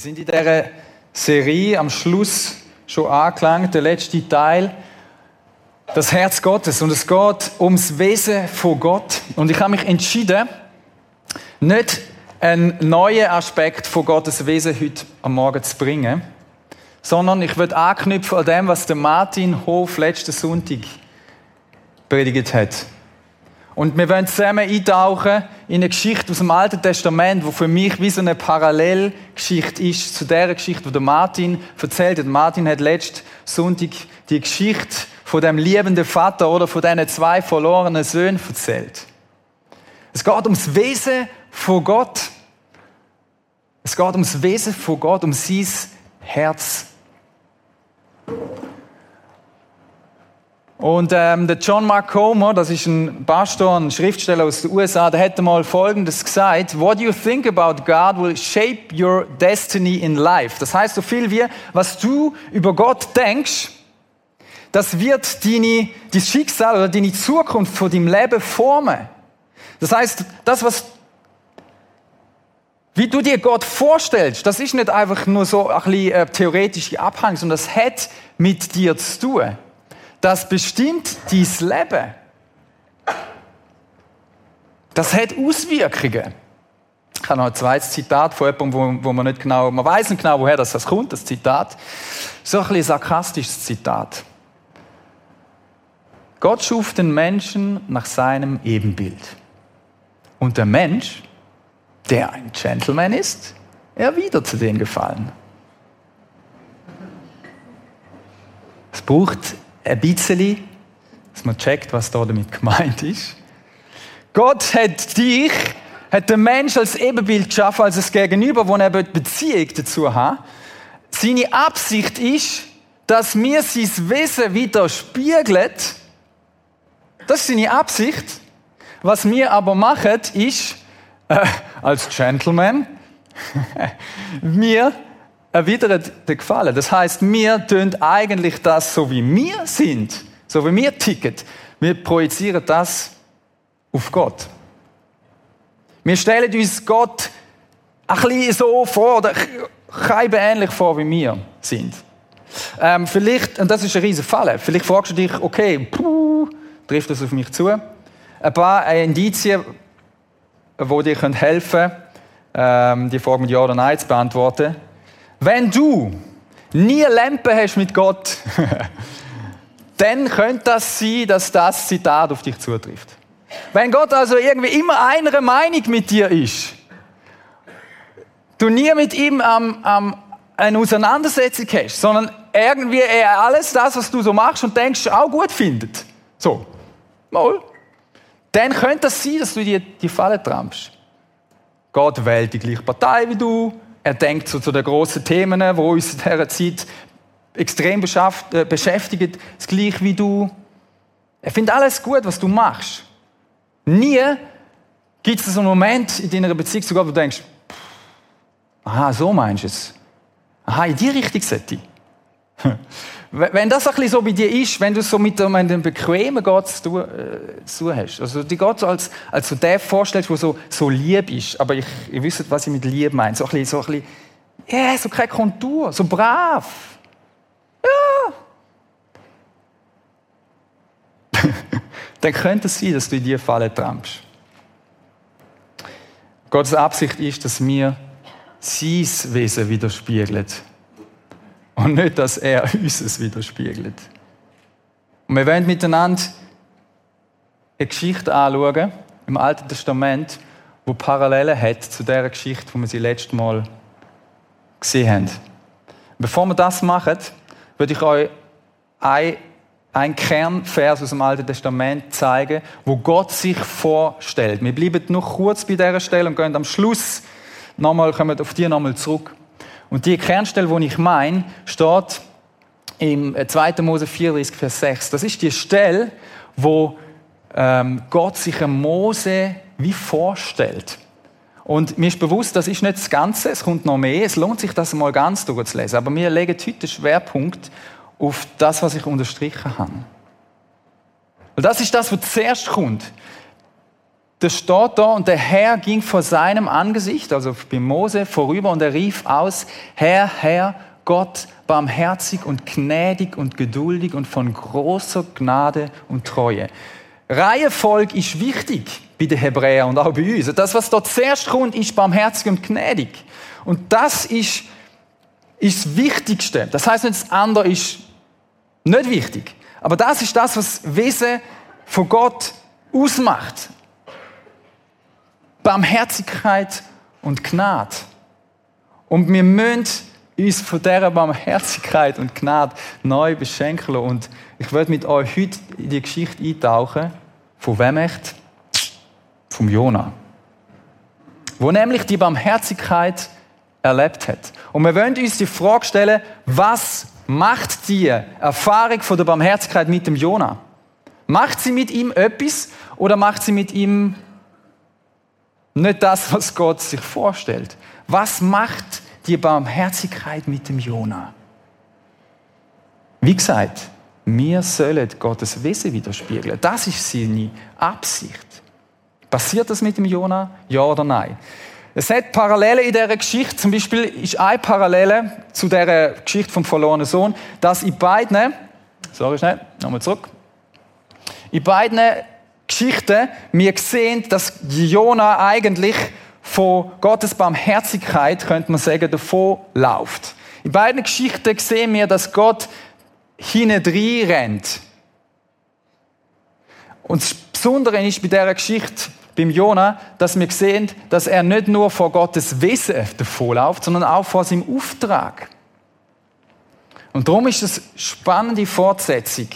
sind in dieser Serie am Schluss schon angelangt, der letzte Teil, das Herz Gottes. Und es geht ums Wesen von Gott. Und ich habe mich entschieden, nicht einen neuen Aspekt von Gottes Wesen heute am Morgen zu bringen, sondern ich würde anknüpfen an dem, was der Martin Hof letzten Sonntag predigt hat. Und wir wollen zusammen eintauchen in eine Geschichte aus dem Alten Testament, die für mich wie so eine Parallelgeschichte ist zu der Geschichte, die der Martin erzählt hat. Martin hat letzten Sonntag die Geschichte von dem liebenden Vater oder von diesen zwei verlorenen Söhnen erzählt. Es geht ums Wesen von Gott. Es geht ums Wesen von Gott, um sein Herz. Und ähm, der John Mark Comer, das ist ein Pastor, ein Schriftsteller aus den USA, der hätte mal Folgendes gesagt: What you think about God will shape your destiny in life. Das heißt so viel wie, was du über Gott denkst, das wird deine, dein Schicksal oder deine Zukunft von deinem Leben formen. Das heißt, das, was wie du dir Gott vorstellst, das ist nicht einfach nur so ein bisschen äh, theoretische Abhang, sondern das hat mit dir zu tun. Das bestimmt dein Leben. Das hat Auswirkungen. Ich habe noch ein zweites Zitat von jemandem, wo, wo man nicht genau, man weiß nicht genau, woher das, kommt, das Zitat. So ein bisschen sarkastisches Zitat. Gott schuf den Menschen nach seinem Ebenbild. Und der Mensch, der ein Gentleman ist, erwidert den Gefallen. Es braucht ein bisschen, dass man checkt, was da damit gemeint ist. Gott hat dich, hat den Mensch als Ebenbild geschaffen, als das Gegenüber, wo er Beziehung dazu hat. Seine Absicht ist, dass mir sein Wesen widerspiegelt. Das ist seine Absicht. Was wir aber machen, ist, äh, als Gentleman, wir erwidern den Gefallen. Das heißt, wir tun eigentlich das, so wie wir sind, so wie wir ticken, wir projizieren das auf Gott. Wir stellen uns Gott ein bisschen so vor, oder kein ähnlich vor, wie wir sind. Ähm, vielleicht, und das ist ein riesen Fall, vielleicht fragst du dich, okay, puh, trifft das auf mich zu? Ein paar Indizien, die dir helfen können, ähm, die Frage mit Ja oder Nein zu beantworten. Wenn du nie Lampe hast mit Gott, dann könnte das sein, dass das Zitat auf dich zutrifft. Wenn Gott also irgendwie immer einer Meinung mit dir ist, du nie mit ihm ähm, ähm, eine Auseinandersetzung hast, sondern irgendwie er alles das, was du so machst und denkst, auch gut findet. So, mal. Dann könnte das sein, dass du dir die Falle trampst. Gott wählt die gleiche Partei wie du, er denkt so zu den grossen Themen, die uns in dieser Zeit extrem äh, beschäftigen, das gleiche wie du. Er findet alles gut, was du machst. Nie gibt es so einen Moment in deiner Beziehung zu Gott, wo du denkst, aha, so meinst du es. Aha, in die Richtung sollte ich. Wenn das ein so bei dir ist, wenn du so mit einem bequemen Gott zu, äh, zu hast, also die Gott als, als so der vorstellst, der so, so lieb ist, aber ich, ihr wisst, was ich mit lieb meine, so ein bisschen, so ein bisschen, yeah, so keine Kontur, so brav. Ja. Dann könnte es sein, dass du in diese Falle trampst. Gottes Absicht ist, dass mir sein Wesen widerspiegelt und nicht, dass er uns es widerspiegelt. Und wir wollen miteinander eine Geschichte anschauen im Alten Testament, wo Parallelen hat zu der Geschichte, die wir sie letztes Mal gesehen haben. Bevor wir das machen, würde ich euch ein, ein Kernvers aus dem Alten Testament zeigen, wo Gott sich vorstellt. Wir bleiben noch kurz bei dieser Stelle und gehen am Schluss nochmal, kommen auf die nochmal zurück. Und die Kernstelle, die ich meine, steht im 2. Äh, Mose 34, Vers 6. Das ist die Stelle, wo ähm, Gott sich einem Mose wie vorstellt. Und mir ist bewusst, das ist nicht das Ganze, es kommt noch mehr. Es lohnt sich, das mal ganz durchzulesen. Aber wir legen heute den Schwerpunkt auf das, was ich unterstrichen habe. Und das ist das, was zuerst kommt. Das steht da, und der Herr ging vor seinem Angesicht, also bei Mose, vorüber und er rief aus, Herr, Herr, Gott, barmherzig und gnädig und geduldig und von großer Gnade und Treue. Reihenfolge ist wichtig bei den Hebräern und auch bei uns. Das, was dort zuerst kommt, ist barmherzig und gnädig. Und das ist, ist das Wichtigste. Das heißt nicht, das andere ist nicht wichtig. Aber das ist das, was Wesen von Gott ausmacht. Barmherzigkeit und Gnade. Und wir müssen uns von dieser Barmherzigkeit und Gnade neu beschenken Und ich werde mit euch heute in die Geschichte eintauchen. Von wem echt? Vom Jona. Wo nämlich die Barmherzigkeit erlebt hat. Und wir wollen uns die Frage stellen, was macht die Erfahrung von der Barmherzigkeit mit dem Jona? Macht sie mit ihm etwas oder macht sie mit ihm nicht das, was Gott sich vorstellt. Was macht die Barmherzigkeit mit dem Jona? Wie gesagt, wir sollen Gottes Wesen widerspiegeln. Das ist seine Absicht. Passiert das mit dem Jona? Ja oder nein? Es hat Parallelen in dieser Geschichte. Zum Beispiel ist eine Parallele zu der Geschichte vom verlorenen Sohn, dass in beiden, sorry schnell, nochmal zurück, in beiden Geschichte, wir sehen, dass Jona eigentlich von Gottes Barmherzigkeit, könnte man sagen, davon läuft. In beiden Geschichten sehen wir, dass Gott hinein rennt. Und das Besondere ist bei dieser Geschichte, beim Jona, dass wir sehen, dass er nicht nur vor Gottes Wesen davonläuft, sondern auch vor seinem Auftrag. Und darum ist es eine spannende Fortsetzung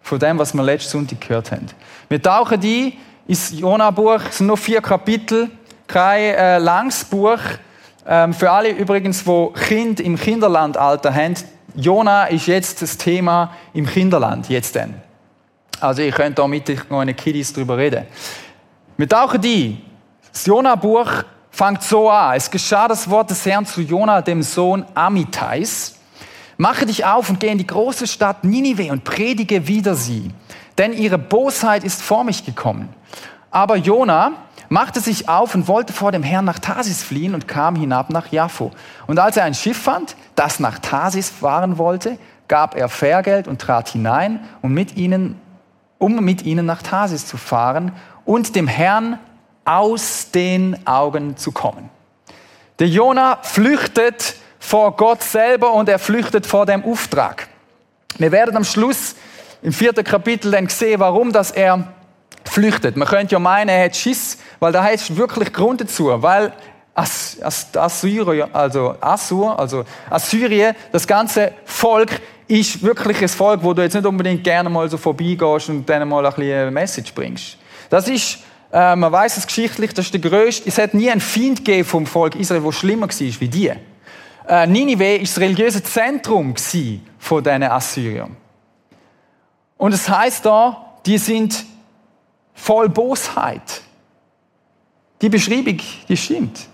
von dem, was wir letzten Sonntag gehört haben. Wir tauchen ein ins Jona-Buch, es sind nur vier Kapitel, kein äh, langes Buch. Ähm, für alle übrigens, die Kind im Kinderlandalter haben, Jona ist jetzt das Thema im Kinderland, jetzt denn. Also ihr könnt da mit euren Kiddies drüber reden. Wir tauchen ein. Das Jona-Buch fängt so an. Es geschah das Wort des Herrn zu Jona, dem Sohn Amitais. Mache dich auf und geh in die große Stadt Ninive und predige wider sie, denn ihre Bosheit ist vor mich gekommen. Aber Jona machte sich auf und wollte vor dem Herrn nach Tarsis fliehen und kam hinab nach Jaffo. Und als er ein Schiff fand, das nach Tarsis fahren wollte, gab er Fährgeld und trat hinein, um mit ihnen, um mit ihnen nach Tarsis zu fahren und dem Herrn aus den Augen zu kommen. Der Jona flüchtet vor Gott selber und er flüchtet vor dem Auftrag. Wir werden am Schluss im vierten Kapitel dann sehen, warum dass er flüchtet. Man könnte ja meinen, er hat Schiss, weil da heißt wirklich Grund dazu, weil As, As, Assyrien, also Assur, also Assyrien, das ganze Volk ist wirklich ein Volk, wo du jetzt nicht unbedingt gerne mal so vorbeigehst und denen mal ein bisschen eine Message bringst. Das ist, äh, man weiß es geschichtlich, das ist der größte, es hat nie einen Feind gegeben vom Volk Israel, der schlimmer war wie die. Äh, Ninive ist das religiöse Zentrum von diesen Assyrern. Und es heißt da, die sind voll Bosheit. Die Beschreibung, die stimmt.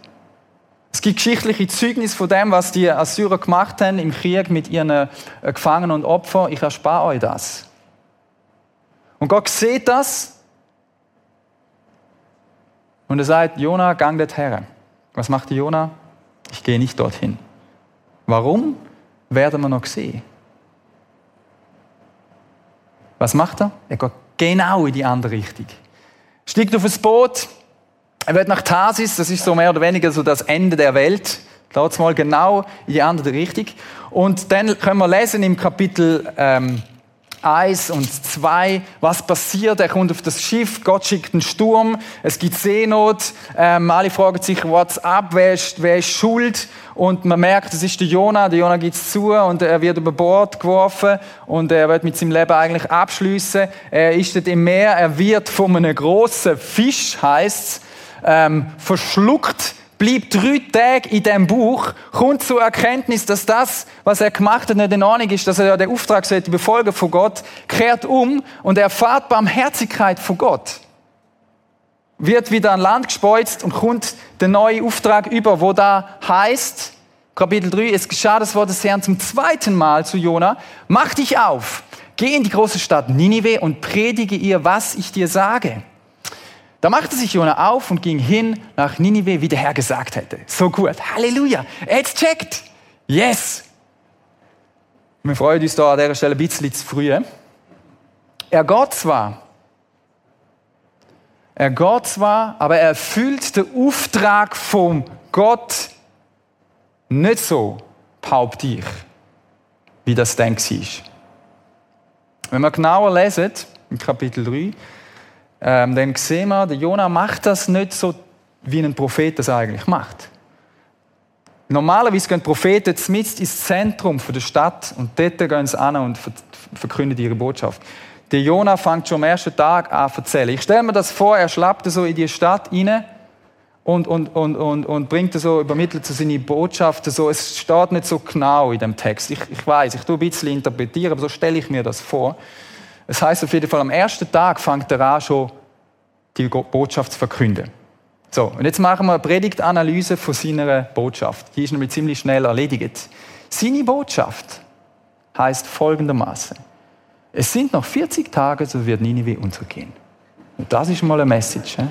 Es gibt geschichtliche Zeugnisse von dem, was die Assyrer gemacht haben im Krieg mit ihren äh, Gefangenen und Opfern. Ich erspare euch das. Und Gott sieht das und er sagt, Jona, gang dorthin. Was macht Jona? Ich gehe nicht dorthin. Warum? Werden wir noch sehen. Was macht er? Er geht genau in die andere Richtung. Steigt auf das Boot, er wird nach Tarsis, das ist so mehr oder weniger so das Ende der Welt. Dort mal genau in die andere Richtung. Und dann können wir lesen im Kapitel ähm, 1 und 2, was passiert. Er kommt auf das Schiff, Gott schickt einen Sturm, es gibt Seenot, ähm, alle fragen sich, what's up, wer ist, wer ist schuld? Und man merkt, es ist der Jonah, der Jonah gibt es zu und er wird über Bord geworfen und er wird mit seinem Leben eigentlich abschließen. Er ist dort im Meer, er wird von einem großen Fisch, heißt ähm, verschluckt bleibt drei Tage in diesem Buch, kommt zur Erkenntnis, dass das, was er gemacht hat, nicht in Ordnung ist, dass er ja den Auftrag sollte befolgen von Gott, kehrt um und er erfahrt Barmherzigkeit von Gott. Wird wieder an Land gespeuzt und kommt der neue Auftrag über, wo da heißt, Kapitel 3, es geschah das Wort des Herrn zum zweiten Mal zu Jona, mach dich auf, geh in die große Stadt Ninive und predige ihr, was ich dir sage. Da machte sich Jona auf und ging hin nach Ninive, wie der Herr gesagt hätte. So gut. Halleluja. Jetzt checkt. Yes. Wir freuen uns da an dieser Stelle ein bisschen zu früh. Er geht zwar, er geht zwar, aber er erfüllt den Auftrag vom Gott nicht so, behaupte ich, wie das dann war. Wenn wir genauer lesen, im Kapitel 3, ähm, dann sehen wir, der Jona macht das nicht so, wie ein Prophet das eigentlich macht. Normalerweise gehen Propheten mit ins Zentrum der Stadt und dort gehen sie an und verkünden ihre Botschaft. Der Jona fängt schon am ersten Tag an zu erzählen. Ich stelle mir das vor, er schlappt so in die Stadt rein und, und, und, und, und bringt so, übermittelt so seine Botschaften so. Es steht nicht so genau in dem Text. Ich, ich weiß, ich tue ein bisschen interpretieren, aber so stelle ich mir das vor. Es heißt auf jeden Fall, am ersten Tag fängt er an, schon die Botschaft zu verkünden. So, und jetzt machen wir eine Predigtanalyse von seiner Botschaft. Die ist nämlich ziemlich schnell erledigt. Seine Botschaft heißt folgendermaßen: Es sind noch 40 Tage, so wird Ninive untergehen. Und das ist mal eine Message. He?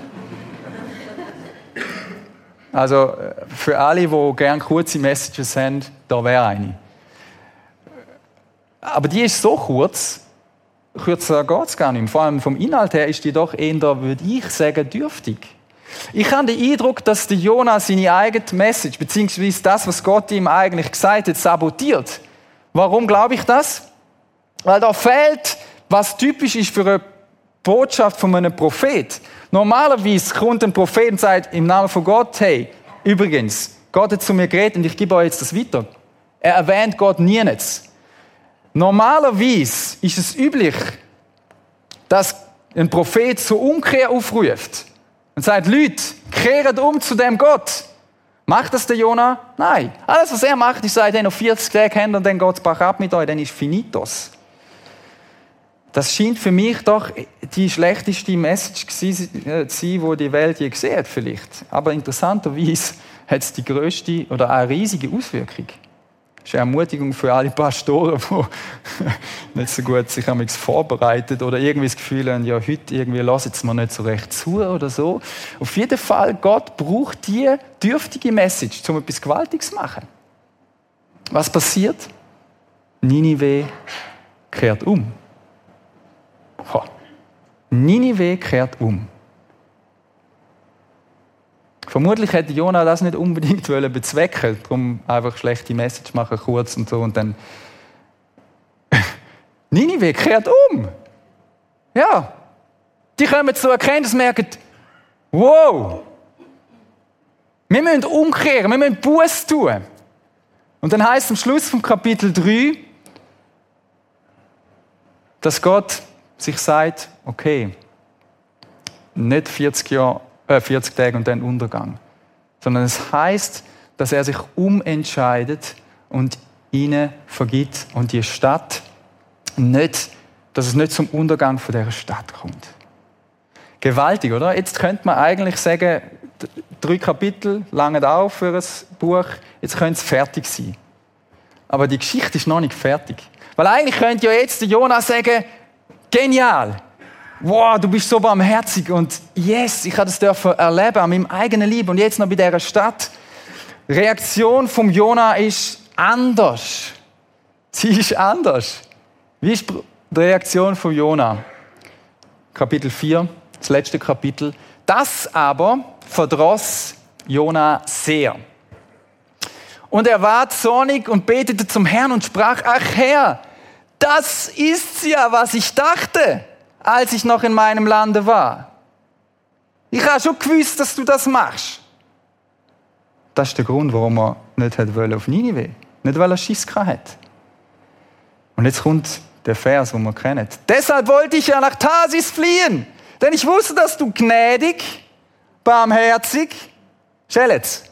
Also für alle, die gerne kurze Messages haben, da wäre eine. Aber die ist so kurz, kürzer geht es gar nicht. Vor allem vom Inhalt her ist die doch eher, würde ich sagen, dürftig. Ich habe den Eindruck, dass der Jonah seine eigene Message, beziehungsweise das, was Gott ihm eigentlich gesagt hat, sabotiert. Warum glaube ich das? Weil da fehlt, was typisch ist für eine Botschaft von einem Prophet. Normalerweise kommt ein Prophet und sagt im Namen von Gott, hey, übrigens, Gott hat zu mir geredet und ich gebe euch jetzt das weiter. Er erwähnt Gott nie nichts. Normalerweise ist es üblich, dass ein Prophet zur Umkehr aufruft und sagt, Leute, kehrt um zu dem Gott. Macht das der Jonah? Nein. Alles, was er macht, ist, sagt, noch 40 Tage haben und dann geht es ab mit euch, dann ist finitos. Das scheint für mich doch die schlechteste Message äh, zu sein, die die Welt je gesehen hat, vielleicht. Aber interessanterweise hat es die größte oder eine riesige Auswirkung. Das ist eine Ermutigung für alle Pastoren, die nicht so gut sich vorbereitet oder irgendwie das Gefühl haben, ja, heute irgendwie lassen sie mir nicht so recht zu oder so. Auf jeden Fall, Gott braucht die dürftige Message, um etwas Gewaltiges zu machen. Was passiert? Ninive kehrt um. Ninive kehrt um. Vermutlich hätte Jonah das nicht unbedingt bezwecken darum einfach schlechte Message machen, kurz und so und dann. Ninive kehrt um. Ja. Die kommen zu Erkenntnis merken, wow, wir müssen umkehren, wir müssen Buß tun. Und dann heißt es am Schluss vom Kapitel 3, dass Gott sich sagt, okay, nicht 40 Jahre 40 äh, Tage und dann Untergang. Sondern es heißt, dass er sich umentscheidet und ihnen vergibt und die Stadt nicht, dass es nicht zum Untergang von der Stadt kommt. Gewaltig, oder? Jetzt könnte man eigentlich sagen, drei Kapitel langen auf für ein Buch, jetzt könnte es fertig sein. Aber die Geschichte ist noch nicht fertig. Weil eigentlich könnte ja jetzt Jonas sagen, genial, wow, du bist so barmherzig und yes, ich habe das dürfen erleben an meinem eigenen Leben und jetzt noch bei dieser Stadt. Die Reaktion vom Jona ist anders. Sie ist anders. Wie ist die Reaktion von Jona? Kapitel 4, das letzte Kapitel. Das aber verdross Jona sehr. Und er ward zornig und betete zum Herrn und sprach, ach Herr, das ist's ja, was ich dachte als ich noch in meinem Lande war. Ich habe schon gewusst, dass du das machst. Das ist der Grund, warum er nicht hat auf Ninive. Nicht, weil er Schiss hat. Und jetzt kommt der Vers, den wir kennen. Deshalb wollte ich ja nach Tarsis fliehen, denn ich wusste, dass du gnädig, barmherzig, Schelletz,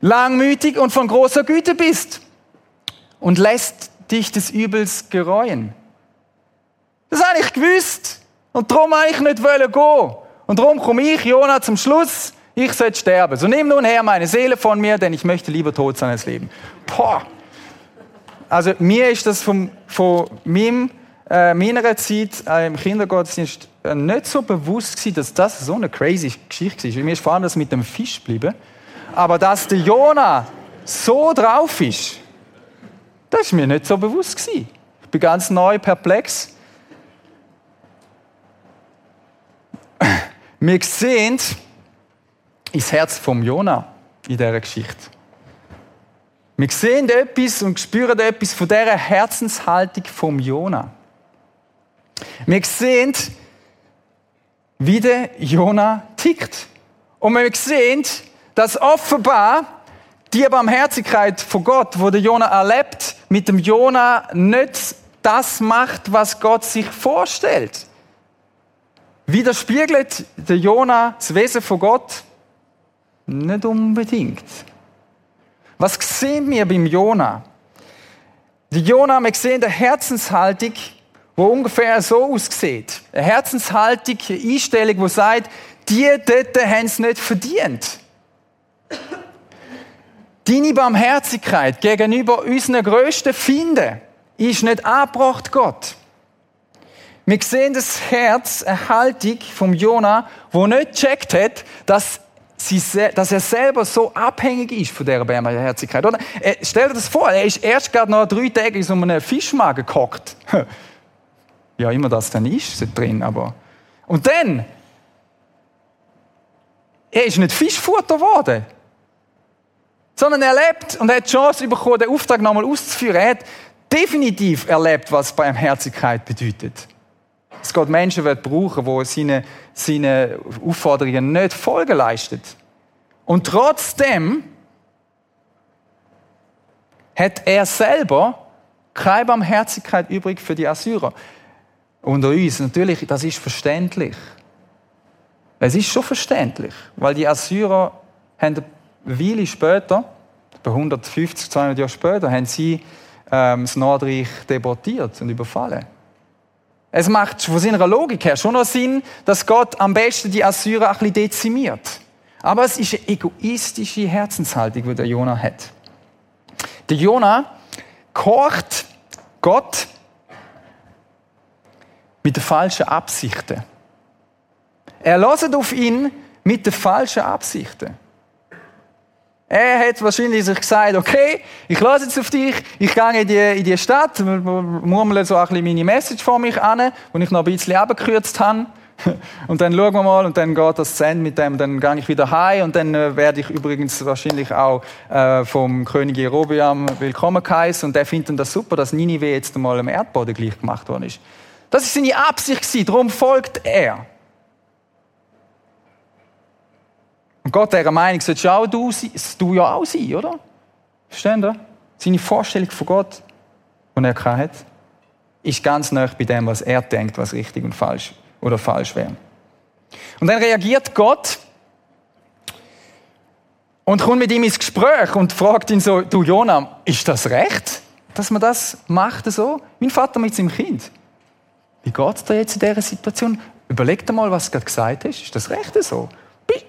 langmütig und von großer Güte bist und lässt dich des Übels gereuen. Das habe ich gewusst. Und darum habe ich nicht gehen. Und darum komme ich, Jona, zum Schluss, ich sollte sterben. So nimm nun her meine Seele von mir, denn ich möchte lieber tot sein als leben. Boah. Also mir ist das vom, von meinem äh, meiner Zeit äh, im Kindergottesdienst äh, nicht so bewusst gewesen, dass das so eine crazy Geschichte ist. Mir ist vor allem das mit dem Fisch geblieben. Aber dass der Jonah so drauf ist, das ist mir nicht so bewusst gewesen. Ich bin ganz neu perplex. Wir sehen ins Herz vom Jonah in dieser Geschichte. Wir sehen etwas und spüren etwas von dieser Herzenshaltung vom Jonah. Wir sehen, wie der Jonah tickt. Und wir sehen, dass offenbar die Barmherzigkeit von Gott, wo der Jonah erlebt, mit dem Jonah nicht das macht, was Gott sich vorstellt. Widerspiegelt der Jonah das Wesen von Gott? Nicht unbedingt. Was sehen wir beim Jonah? Die Jonah, wir sehen eine Herzenshaltung, wo ungefähr so aussieht. Eine Herzenshaltung, eine Einstellung, die sagt, die dort haben es nicht verdient. Deine Barmherzigkeit gegenüber unseren grössten Finden ist nicht angebracht, Gott. Wir sehen das Herz, eine Haltung vom Jonah, wo nicht gecheckt hat, dass, sie, dass er selber so abhängig ist von dieser Barmherzigkeit. Oder? Stell dir das vor, er ist erst gerade noch drei Tage in so einem Fischmagen gehockt. Ja, immer das dann ist drin, aber. Und dann, er ist nicht Fischfutter geworden sondern er lebt und er hat die Chance bekommen, den Auftrag nochmal auszuführen. Er hat definitiv erlebt, was Barmherzigkeit bedeutet. Dass Gott Menschen wird brauchen, die seine, seine Aufforderungen nicht Folge leisten. Und trotzdem hat er selber keine Barmherzigkeit übrig für die Assyrer. Unter uns, natürlich, das ist verständlich. Es ist schon verständlich, weil die Assyrer haben eine Weile später, etwa 150, 200 Jahre später, haben sie ähm, das Nordreich deportiert und überfallen. Es macht von seiner Logik her schon noch Sinn, dass Gott am besten die Assyrer ein bisschen dezimiert. Aber es ist eine egoistische Herzenshaltung, die der Jonah hat. Der Jonah kocht Gott mit den falschen Absichten. Er lässt auf ihn mit den falschen Absichten. Er hat wahrscheinlich sich gesagt, okay, ich lasse jetzt auf dich, ich gehe in die, in die Stadt, murmle so ein bisschen meine Message vor mich an, die ich noch ein bisschen abgekürzt habe. Und dann schauen wir mal und dann geht das zu mit dem, dann gehe ich wieder heim und dann äh, werde ich übrigens wahrscheinlich auch äh, vom König Jerobeam willkommen geheißen und der findet das super, dass Ninive jetzt einmal im Erdboden gleich gemacht worden ist. Das ist seine Absicht darum folgt er. Und Gott dieser Meinung solltest auch du, du ja auch sein, oder? Verstehen ihr? Seine Vorstellung von Gott, die er hat, ist ganz nah bei dem, was er denkt, was richtig und falsch oder falsch wäre. Und dann reagiert Gott und kommt mit ihm ins Gespräch und fragt ihn so, du Jonah, ist das recht, dass man das macht so? Mein Vater mit seinem Kind. Wie geht es dir jetzt in dieser Situation? Überleg dir mal, was du gerade gesagt hast. Ist das recht so?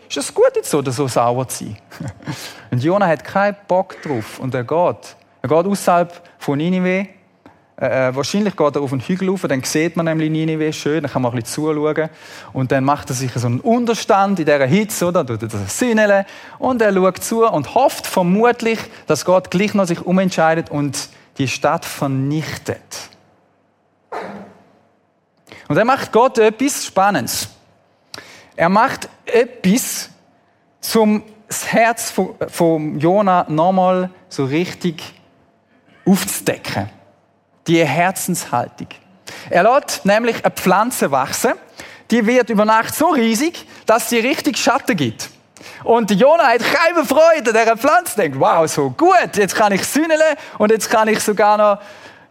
Ist es gut jetzt so, oder so sauer zu sein? und Jona hat keinen Bock drauf und er geht. Er geht außerhalb von Ninive. Äh, äh, wahrscheinlich geht er auf einen Hügel rauf, dann sieht man nämlich Ninive schön, dann kann man ein bisschen zuschauen. Und dann macht er sich so einen Unterstand in dieser Hitze, oder? Tut das Sühnele. Und er schaut zu und hofft vermutlich, dass Gott gleich noch sich umentscheidet und die Stadt vernichtet. Und dann macht Gott etwas Spannendes. Er macht etwas, zum das Herz von, von Jona nochmal so richtig aufzudecken. Die Herzenshaltung. Er lässt nämlich eine Pflanze wachsen, die wird über Nacht so riesig, dass sie richtig Schatten gibt. Und Jona hat keine Freude an dieser Pflanze. Denkt, wow, so gut, jetzt kann ich sühneln und jetzt kann ich sogar noch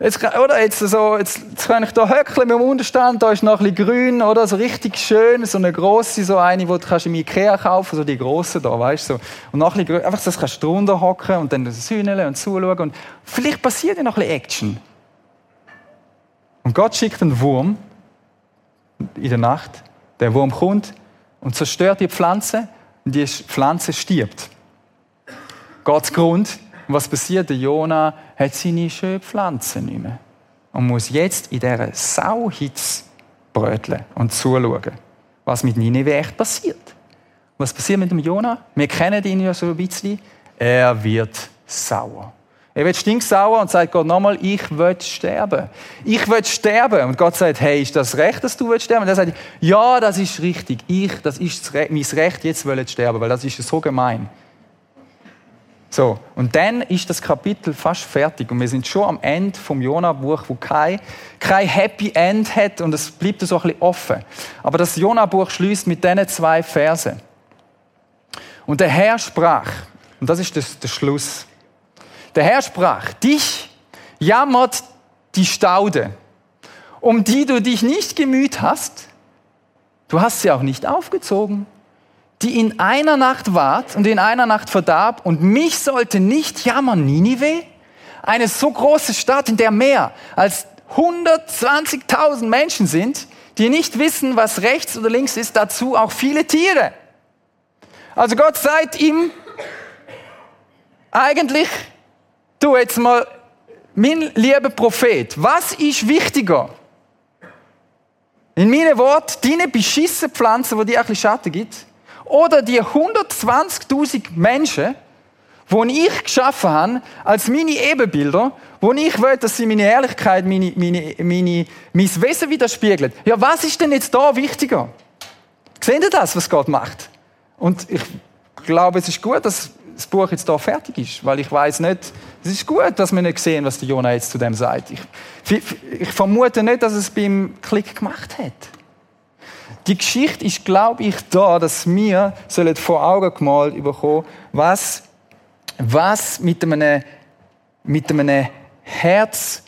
Jetzt, oder, jetzt, so, jetzt, jetzt kann ich da höckeln mit dem Unterstand, da ist noch ein bisschen grün, oder, so richtig schön, so eine grosse, so eine, die du kannst im Ikea kaufen, so die grosse da, weißt du, so. Und noch ein bisschen, einfach, das kannst du drunter hocken und dann sühneln und zuschauen und vielleicht passiert ja noch ein bisschen Action. Und Gott schickt einen Wurm in der Nacht, der Wurm kommt und zerstört die Pflanze und die Pflanze stirbt. Gottes Grund, und was passiert? Der Jona hat seine schönen Pflanzen nicht mehr. und muss jetzt in dieser Sauhitze bröteln und zuschauen, was mit Nineveh echt passiert. Was passiert mit dem Jonah? Wir kennen ihn ja so ein bisschen. Er wird sauer. Er wird stinksauer und sagt Gott nochmal, ich will sterben. Ich will sterben. Und Gott sagt, hey, ist das recht, dass du willst sterben? Und er sagt, ja, das ist richtig. Ich, das ist mein Recht, jetzt will ich sterben, weil das ist so gemein. So, und dann ist das Kapitel fast fertig und wir sind schon am Ende vom Jona-Buch, wo kein, kein Happy End hat und es bleibt so ein bisschen offen. Aber das Jona-Buch schließt mit diesen zwei Versen. Und der Herr sprach, und das ist das, der Schluss. Der Herr sprach, dich jammert die Staude, um die du dich nicht gemüht hast. Du hast sie auch nicht aufgezogen die in einer Nacht ward und in einer Nacht verdarb, und mich sollte nicht jammern Ninive, eine so große Stadt, in der mehr als 120.000 Menschen sind, die nicht wissen, was rechts oder links ist, dazu auch viele Tiere. Also Gott sagt ihm, eigentlich, du jetzt mal, mein lieber Prophet, was ist wichtiger? In meinen Worten, deine beschissene Pflanze, wo die ein bisschen Schatten gibt, oder die 120.000 Menschen, die ich geschaffen habe, als meine Ebenbilder, wo ich will, dass sie meine Ehrlichkeit, meine, meine, meine, mein Wesen widerspiegeln. Ja, was ist denn jetzt da wichtiger? Seht ihr das, was Gott macht? Und ich glaube, es ist gut, dass das Buch jetzt da fertig ist, weil ich weiß nicht, es ist gut, dass wir nicht sehen, was der Jonah jetzt zu dem sagt. Ich, ich vermute nicht, dass es beim Klick gemacht hat. Die Geschichte ist, glaube ich, da, dass wir vor Augen gemalt bekommen, was, was mit einem, mit einem Herz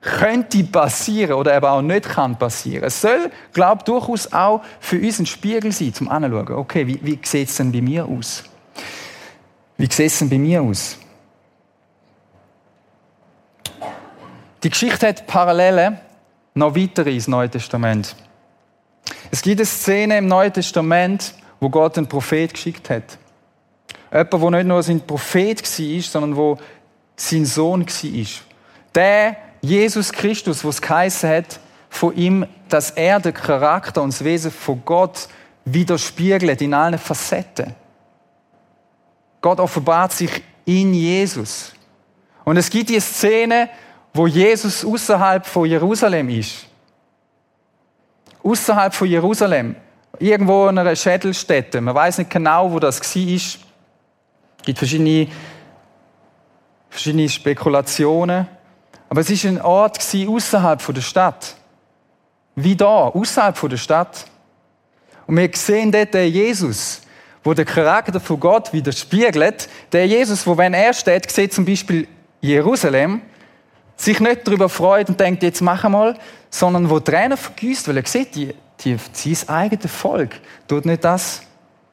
könnte passieren oder eben auch nicht kann passieren. Es soll, glaube ich, durchaus auch für uns ein Spiegel sein, zum Anschauen. Okay, wie, wie sieht es denn bei mir aus? Wie sieht es denn bei mir aus? Die Geschichte hat Parallelen noch weiter ins Neue Testament. Es gibt eine Szene im Neuen Testament, wo Gott einen Prophet geschickt hat. Jemand, der nicht nur sein Prophet war, sondern wo sein Sohn war. Der Jesus Christus, was es geheißen hat, von ihm, dass er den Charakter und das Wesen von Gott widerspiegelt in allen Facetten. Gott offenbart sich in Jesus. Und es gibt die Szene, wo Jesus außerhalb von Jerusalem ist außerhalb von Jerusalem, irgendwo in einer Schädelstätte. Man weiß nicht genau, wo das war. Es gibt verschiedene, verschiedene Spekulationen. Aber es war ein Ort außerhalb der Stadt. Wie da, außerhalb der Stadt. Und wir sehen dort den Jesus, wo der Charakter von Gott widerspiegelt. Der Jesus, wo wenn er steht, sieht zum Beispiel Jerusalem, sich nicht darüber freut und denkt, jetzt mach mal, sondern wo Tränen vergießt, weil er sieht, die, die, sein eigenes Volk tut nicht das,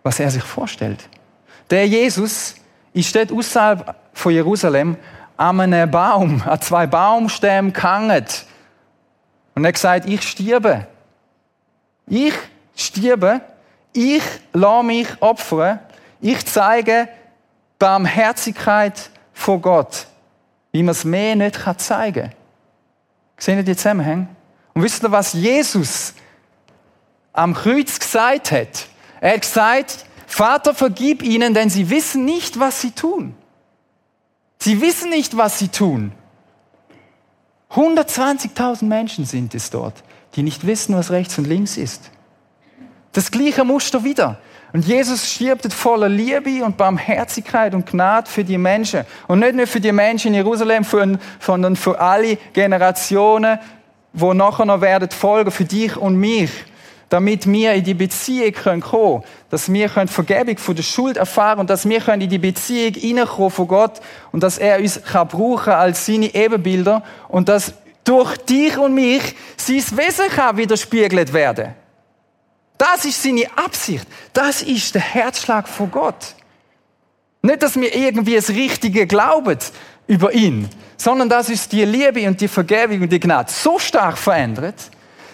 was er sich vorstellt. Der Jesus ist dort außerhalb von Jerusalem an einem Baum, an zwei Baumstämmen gehangen. Und er hat gesagt, ich stirbe. Ich stirbe. Ich lasse mich opfern. Ich zeige Barmherzigkeit vor Gott, wie man es mehr nicht zeigen kann. Sehen ihr die Zusammenhänge? Und wisst ihr, was Jesus am Kreuz gesagt hat? Er hat gesagt, Vater, vergib ihnen, denn sie wissen nicht, was sie tun. Sie wissen nicht, was sie tun. 120.000 Menschen sind es dort, die nicht wissen, was rechts und links ist. Das gleiche Muster wieder. Und Jesus stirbt voller Liebe und Barmherzigkeit und Gnade für die Menschen. Und nicht nur für die Menschen in Jerusalem, sondern für alle Generationen, wo nachher noch werden folgen für dich und mich, damit wir in die Beziehung kommen können, dass wir Vergebung von der Schuld erfahren und dass wir in die Beziehung hineinkommen von Gott und dass er uns kann brauchen als seine Ebenbilder und dass durch dich und mich sein Wesen kann widerspiegelt werden. Das ist seine Absicht. Das ist der Herzschlag von Gott. Nicht, dass wir irgendwie das Richtige glauben über ihn, sondern dass uns die Liebe und die Vergebung und die Gnade so stark verändert,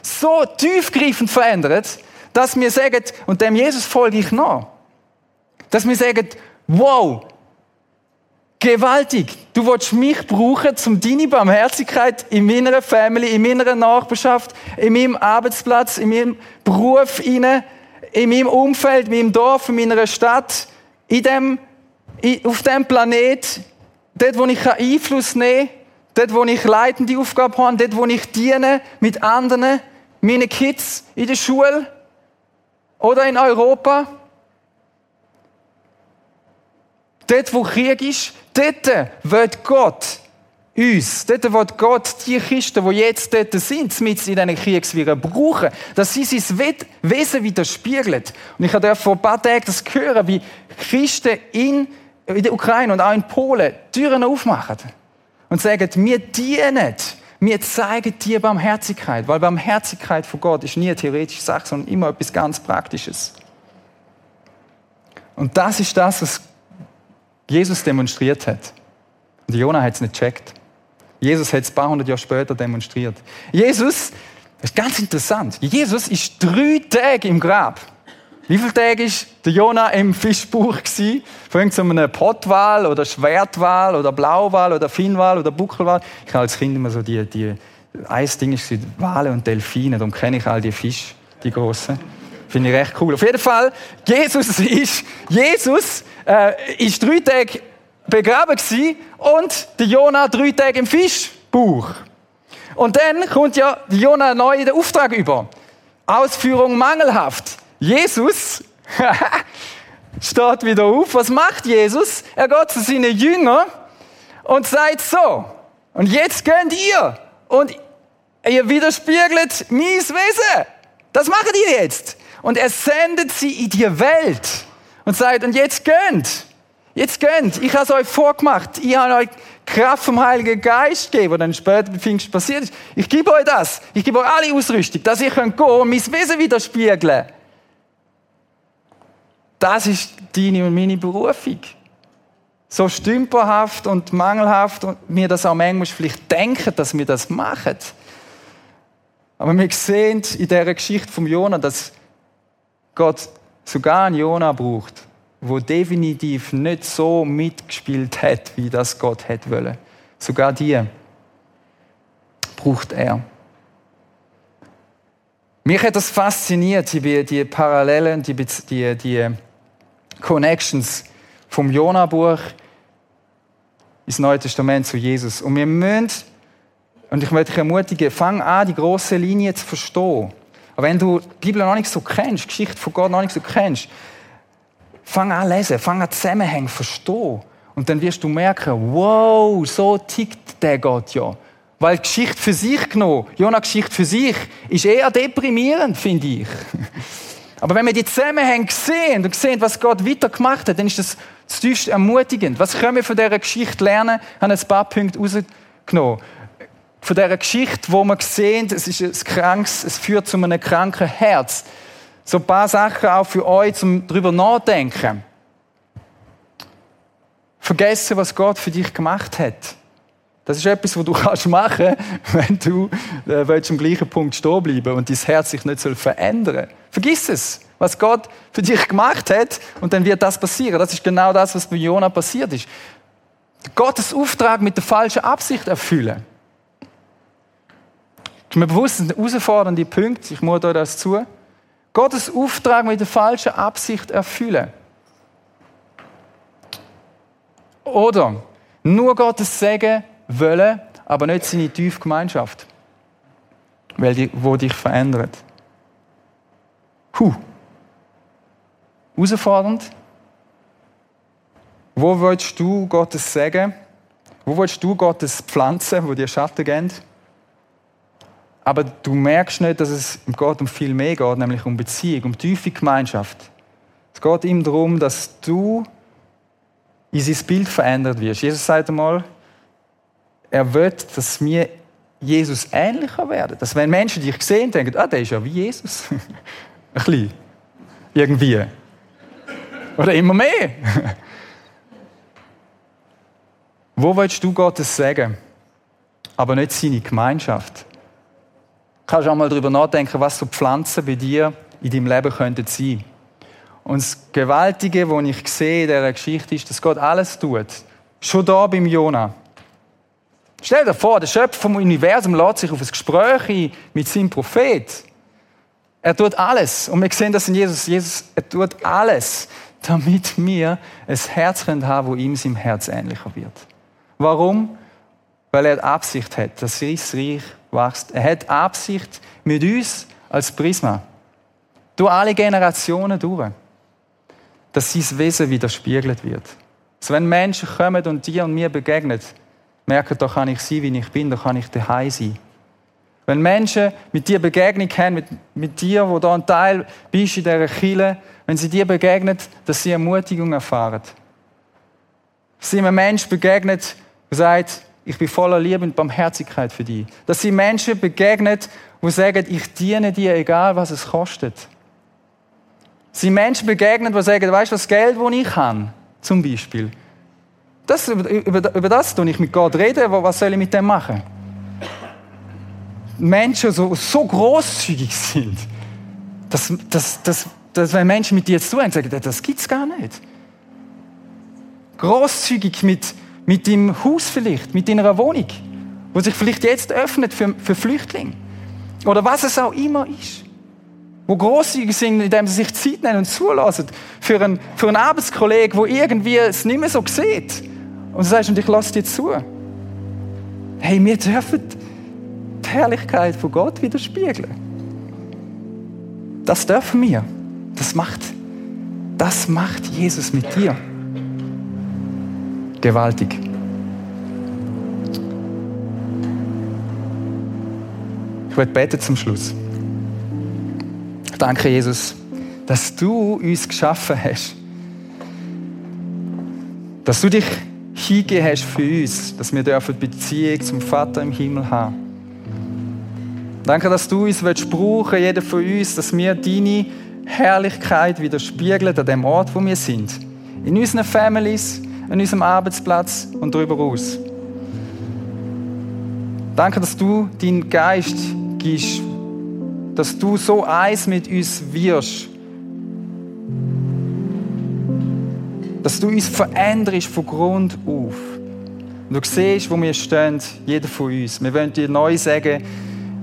so tiefgreifend verändert, dass wir sagen, und dem Jesus folge ich nach. Dass wir sagen, wow, Gewaltig. Du willst mich brauchen, um deine Barmherzigkeit in meiner Family, in meiner Nachbarschaft, in meinem Arbeitsplatz, in meinem Beruf, in meinem Umfeld, in meinem Dorf, in meiner Stadt, in dem, auf dem Planet, dort, wo ich Einfluss nehmen kann, dort, wo ich leitende Aufgabe habe, dort, wo ich diene mit anderen, meinen Kids in der Schule oder in Europa. Dort, wo Krieg ist, dort wird Gott uns, dort wird Gott die Christen, die jetzt dort sind, mit in diesen Kriegswirren brauchen, dass sie sein Wesen widerspiegeln. Und ich habe vor ein paar Tagen das hören, wie Christen in, in der Ukraine und auch in Polen Türen aufmachen und sagen, wir dienen, wir zeigen dir Barmherzigkeit, weil Barmherzigkeit von Gott ist nie eine theoretische Sache, sondern immer etwas ganz Praktisches. Und das ist das, was Jesus demonstriert hat. Und Jona hat es nicht gecheckt. Jesus hat es ein paar hundert Jahre später demonstriert. Jesus, das ist ganz interessant, Jesus ist drei Tage im Grab. Wie viele Tage war der Jona im Fischbuch? Gewesen? Von irgendeinem Pottwal oder Schwertwal oder Blauwal oder Finnwal oder Buckelwal. Ich habe als Kind immer so die, die ein Wale und Delfine, darum kenne ich all die Fische, die großen. Finde ich recht cool. Auf jeden Fall, Jesus ist, Jesus, äh, ist drei Tage begraben gewesen und der Jona drei Tage im Fischbuch. Und dann kommt ja der Jona neu den Auftrag über. Ausführung mangelhaft. Jesus steht wieder auf. Was macht Jesus? Er geht zu seinen Jüngern und sagt so, und jetzt könnt ihr und ihr widerspiegelt mein Wesen. Das macht ihr jetzt. Und er sendet sie in die Welt und sagt, und jetzt gönnt. Jetzt gönnt. Ich habe es euch vorgemacht. Ich habe euch Kraft vom Heiligen Geist gegeben, dann später bei Pfingst passiert ist. Ich gebe euch das. Ich gebe euch alle Ausrüstung, dass ihr könnt gehen und mein Wesen widerspiegeln. Das ist deine und meine Berufung. So stümperhaft und mangelhaft und wir das auch manchmal vielleicht denken, dass wir das machen. Aber wir sehen in dieser Geschichte vom Jonah, dass Gott sogar einen Jonah braucht, wo definitiv nicht so mitgespielt hat, wie das Gott hätte wollen. Sogar die braucht er. Mich hat das fasziniert, die, die Parallelen, die, die, die Connections vom Jona-Buch ins Neue Testament zu Jesus. Und wir müssen, und ich möchte dich ermutigen, fang an, die große Linie zu verstehen. Aber wenn du die Bibel noch nicht so kennst, die Geschichte von Gott noch nicht so kennst, fang an lesen, fang an Zusammenhänge verstehen. Und dann wirst du merken, wow, so tickt der Gott ja. Weil die Geschichte für sich genommen, Jona Geschichte für sich, ist eher deprimierend, finde ich. Aber wenn wir die Zusammenhänge sehen und sehen, was Gott weitergemacht hat, dann ist das zutiefst ermutigend. Was können wir von dieser Geschichte lernen? Ich habe ein paar Punkte rausgenommen. Von dieser Geschichte, wo wir sehen, es ist ein krankes, es führt zu einem kranken Herz. So ein paar Sachen auch für euch, um darüber nachdenken. Vergessen, was Gott für dich gemacht hat. Das ist etwas, was du kannst machen, wenn du äh, willst am gleichen Punkt stehen bleiben und dein Herz sich nicht soll verändern. Vergiss es, was Gott für dich gemacht hat, und dann wird das passieren. Das ist genau das, was bei Jona passiert ist. Gottes Auftrag mit der falschen Absicht erfüllen. Ist mir bewusst, das sind herausfordernde Punkte. Ich muss euch das zu. Gottes Auftrag mit der falschen Absicht erfüllen. Oder nur Gottes Segen wollen, aber nicht seine tiefe Gemeinschaft, weil die, wo dich verändert. Huh. Herausfordernd. Wo willst du Gottes Segen? Wo willst du Gottes Pflanzen, wo dir Schatten geben? Aber du merkst nicht, dass es Gott um viel mehr geht, nämlich um Beziehung, um tiefe Gemeinschaft. Es geht ihm darum, dass du in sein Bild verändert wirst. Jesus sagt einmal, er will, dass wir Jesus ähnlicher werden. Dass wenn Menschen dich sehen, denken, ah, der ist ja wie Jesus. Ein bisschen. Irgendwie. Oder immer mehr. Wo willst du Gottes sagen? Aber nicht seine Gemeinschaft. Kannst du auch mal darüber nachdenken, was so Pflanzen bei dir in deinem Leben könnten sein. Und das Gewaltige, was ich sehe in dieser Geschichte, ist, dass Gott alles tut, Schon da beim Jona. Stell dir vor, der Schöpfer vom Universum lädt sich auf ein Gespräch ein mit seinem Prophet. Er tut alles. Und wir sehen das in Jesus. Jesus, er tut alles, damit wir ein Herz haben können, wo ihm sein Herz ähnlicher wird. Warum? Weil er Absicht hat, dass sein Reich wächst. Er hat Absicht mit uns als Prisma. Durch alle Generationen durch. Dass sein Wesen widerspiegelt wird. Also wenn Menschen kommen und dir und mir begegnen, merken, da kann ich sein, wie ich bin, da kann ich daheim sein. Wenn Menschen mit dir Begegnung haben, mit, mit dir, wo da ein Teil bist in dieser Kille, wenn sie dir begegnen, dass sie Ermutigung erfahren. Dass sie einem Menschen begegnet, der sagt, ich bin voller Liebe und Barmherzigkeit für dich. Dass sie Menschen begegnet, die sagen, ich diene dir, egal was es kostet. Sie Menschen begegnen, die sagen, weißt du, das Geld, das ich habe, zum Beispiel, das, über, über, das tue ich mit Gott reden, was soll ich mit dem machen? Menschen so, so großzügig sind, dass, dass, dass, dass wenn Menschen mit dir zu tun sagen, das gibt es gar nicht. Großzügig mit, mit deinem Haus vielleicht, mit deiner Wohnung, wo sich vielleicht jetzt öffnet für, für Flüchtlinge. Oder was es auch immer ist. Wo großzügig sind, indem sie sich Zeit nehmen und zulassen für einen, für einen Arbeitskollegen, wo irgendwie es nicht mehr so sieht. Und du sagst, und ich lasse dir zu. Hey, wir dürfen die Herrlichkeit von Gott widerspiegeln. Das dürfen wir. Das macht, das macht Jesus mit dir. Gewaltig. Ich werde beten zum Schluss. Danke, Jesus, dass du uns geschaffen hast. Dass du dich hingegeben hast für uns, dass wir dürfen Beziehung zum Vater im Himmel haben. Danke, dass du uns brauchen jeder von uns, dass wir deine Herrlichkeit widerspiegeln an dem Ort, wo wir sind. In unseren Families, an unserem Arbeitsplatz und darüber aus. Danke, dass du deinen Geist gibst, dass du so eins mit uns wirst, dass du uns veränderst von Grund auf. Und du siehst, wo wir stehen, jeder von uns. Wir wollen dir neu sagen,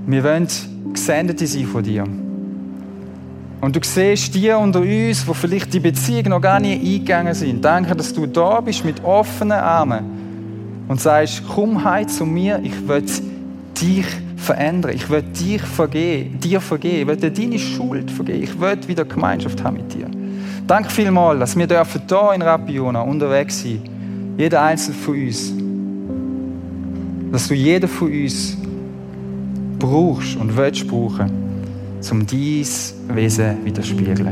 wir wollen Gesendete sein von dir. Und du siehst die unter uns, wo vielleicht die Beziehung noch gar nicht eingegangen sind. Danke, dass du da bist mit offenen Armen und sagst, komm heim zu mir, ich will dich verändern. Ich will dich vergeben, dir vergeben. Ich will dir deine Schuld vergeben. Ich will wieder Gemeinschaft haben mit dir. Danke vielmals, dass wir dürfen hier in Rapiona unterwegs sein. Jeder einzelne von uns. Dass du jeden von uns brauchst und willst brauchen, um dein Wesen widerspiegeln.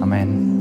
Amen.